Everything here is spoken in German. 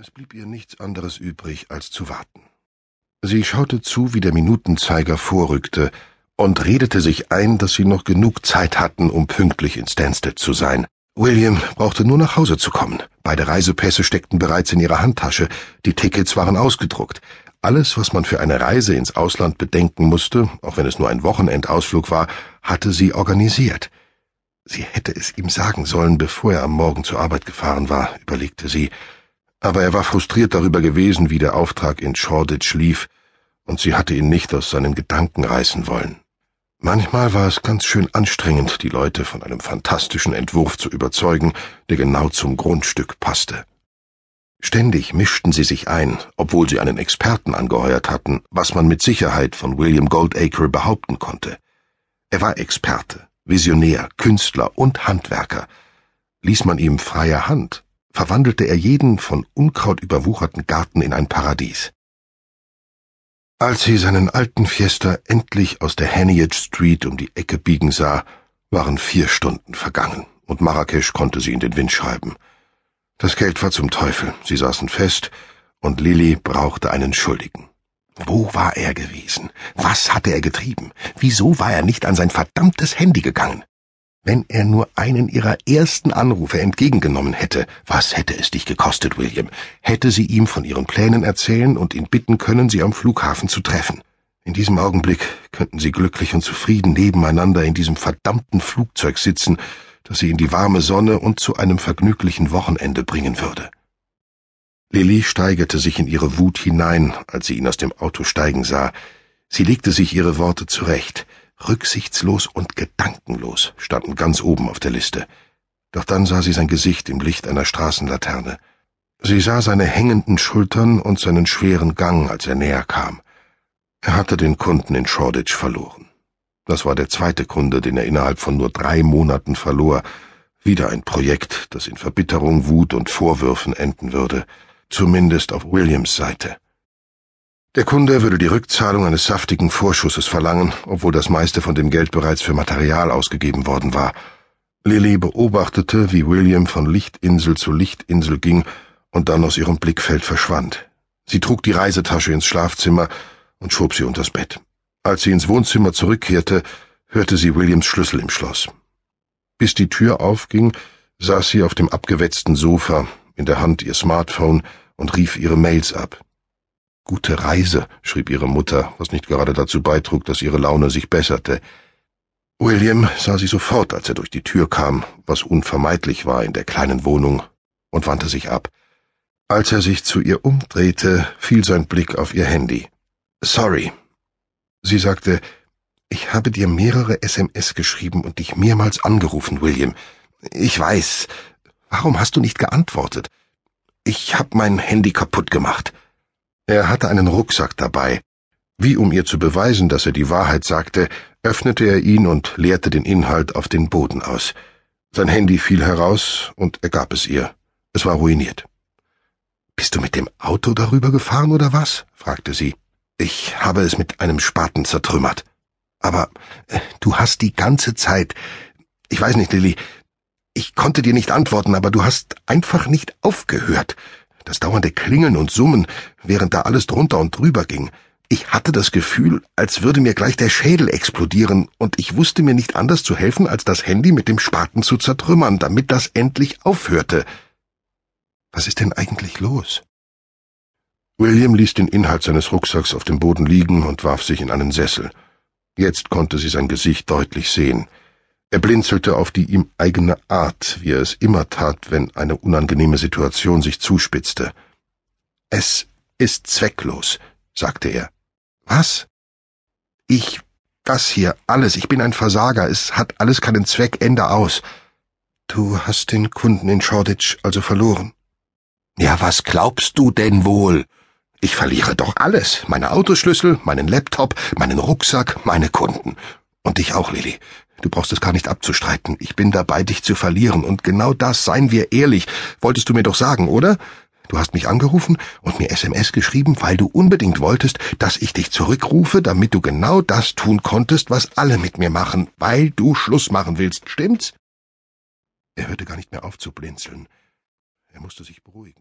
Es blieb ihr nichts anderes übrig, als zu warten. Sie schaute zu, wie der Minutenzeiger vorrückte, und redete sich ein, dass sie noch genug Zeit hatten, um pünktlich in Stansted zu sein. William brauchte nur nach Hause zu kommen. Beide Reisepässe steckten bereits in ihrer Handtasche, die Tickets waren ausgedruckt. Alles, was man für eine Reise ins Ausland bedenken musste, auch wenn es nur ein Wochenendausflug war, hatte sie organisiert. Sie hätte es ihm sagen sollen, bevor er am Morgen zur Arbeit gefahren war, überlegte sie, aber er war frustriert darüber gewesen, wie der Auftrag in Shoreditch lief, und sie hatte ihn nicht aus seinen Gedanken reißen wollen. Manchmal war es ganz schön anstrengend, die Leute von einem fantastischen Entwurf zu überzeugen, der genau zum Grundstück passte. Ständig mischten sie sich ein, obwohl sie einen Experten angeheuert hatten, was man mit Sicherheit von William Goldacre behaupten konnte. Er war Experte, Visionär, Künstler und Handwerker. Ließ man ihm freie Hand, verwandelte er jeden von Unkraut überwucherten Garten in ein Paradies. Als sie seinen alten Fiesta endlich aus der Haniage Street um die Ecke biegen sah, waren vier Stunden vergangen, und Marrakesch konnte sie in den Wind schreiben. Das Geld war zum Teufel, sie saßen fest, und Lilly brauchte einen Schuldigen. Wo war er gewesen? Was hatte er getrieben? Wieso war er nicht an sein verdammtes Handy gegangen? Wenn er nur einen ihrer ersten Anrufe entgegengenommen hätte, was hätte es dich gekostet, William? Hätte sie ihm von ihren Plänen erzählen und ihn bitten können, sie am Flughafen zu treffen. In diesem Augenblick könnten sie glücklich und zufrieden nebeneinander in diesem verdammten Flugzeug sitzen, das sie in die warme Sonne und zu einem vergnüglichen Wochenende bringen würde. Lilly steigerte sich in ihre Wut hinein, als sie ihn aus dem Auto steigen sah. Sie legte sich ihre Worte zurecht. Rücksichtslos und gedankenlos standen ganz oben auf der Liste. Doch dann sah sie sein Gesicht im Licht einer Straßenlaterne. Sie sah seine hängenden Schultern und seinen schweren Gang, als er näher kam. Er hatte den Kunden in Shoreditch verloren. Das war der zweite Kunde, den er innerhalb von nur drei Monaten verlor. Wieder ein Projekt, das in Verbitterung, Wut und Vorwürfen enden würde. Zumindest auf Williams Seite. Der Kunde würde die Rückzahlung eines saftigen Vorschusses verlangen, obwohl das meiste von dem Geld bereits für Material ausgegeben worden war. Lilly beobachtete, wie William von Lichtinsel zu Lichtinsel ging und dann aus ihrem Blickfeld verschwand. Sie trug die Reisetasche ins Schlafzimmer und schob sie unters Bett. Als sie ins Wohnzimmer zurückkehrte, hörte sie Williams Schlüssel im Schloss. Bis die Tür aufging, saß sie auf dem abgewetzten Sofa, in der Hand ihr Smartphone und rief ihre Mails ab. Gute Reise, schrieb ihre Mutter, was nicht gerade dazu beitrug, dass ihre Laune sich besserte. William sah sie sofort, als er durch die Tür kam, was unvermeidlich war in der kleinen Wohnung, und wandte sich ab. Als er sich zu ihr umdrehte, fiel sein Blick auf ihr Handy. Sorry. Sie sagte, ich habe dir mehrere SMS geschrieben und dich mehrmals angerufen, William. Ich weiß. Warum hast du nicht geantwortet? Ich hab mein Handy kaputt gemacht. Er hatte einen Rucksack dabei. Wie um ihr zu beweisen, dass er die Wahrheit sagte, öffnete er ihn und leerte den Inhalt auf den Boden aus. Sein Handy fiel heraus und er gab es ihr. Es war ruiniert. Bist du mit dem Auto darüber gefahren oder was? fragte sie. Ich habe es mit einem Spaten zertrümmert. Aber äh, du hast die ganze Zeit. Ich weiß nicht, Lilly. Ich konnte dir nicht antworten, aber du hast einfach nicht aufgehört das dauernde Klingeln und Summen, während da alles drunter und drüber ging. Ich hatte das Gefühl, als würde mir gleich der Schädel explodieren, und ich wusste mir nicht anders zu helfen, als das Handy mit dem Spaten zu zertrümmern, damit das endlich aufhörte. Was ist denn eigentlich los? William ließ den Inhalt seines Rucksacks auf dem Boden liegen und warf sich in einen Sessel. Jetzt konnte sie sein Gesicht deutlich sehen. Er blinzelte auf die ihm eigene Art, wie er es immer tat, wenn eine unangenehme Situation sich zuspitzte. Es ist zwecklos, sagte er. Was? Ich, das hier, alles, ich bin ein Versager, es hat alles keinen Zweck, Ende aus. Du hast den Kunden in Shoreditch also verloren. Ja, was glaubst du denn wohl? Ich verliere doch alles, meine Autoschlüssel, meinen Laptop, meinen Rucksack, meine Kunden. Und dich auch, Lilly. Du brauchst es gar nicht abzustreiten. Ich bin dabei, dich zu verlieren. Und genau das, seien wir ehrlich, wolltest du mir doch sagen, oder? Du hast mich angerufen und mir SMS geschrieben, weil du unbedingt wolltest, dass ich dich zurückrufe, damit du genau das tun konntest, was alle mit mir machen, weil du Schluss machen willst, stimmt's? Er hörte gar nicht mehr auf zu blinzeln. Er musste sich beruhigen.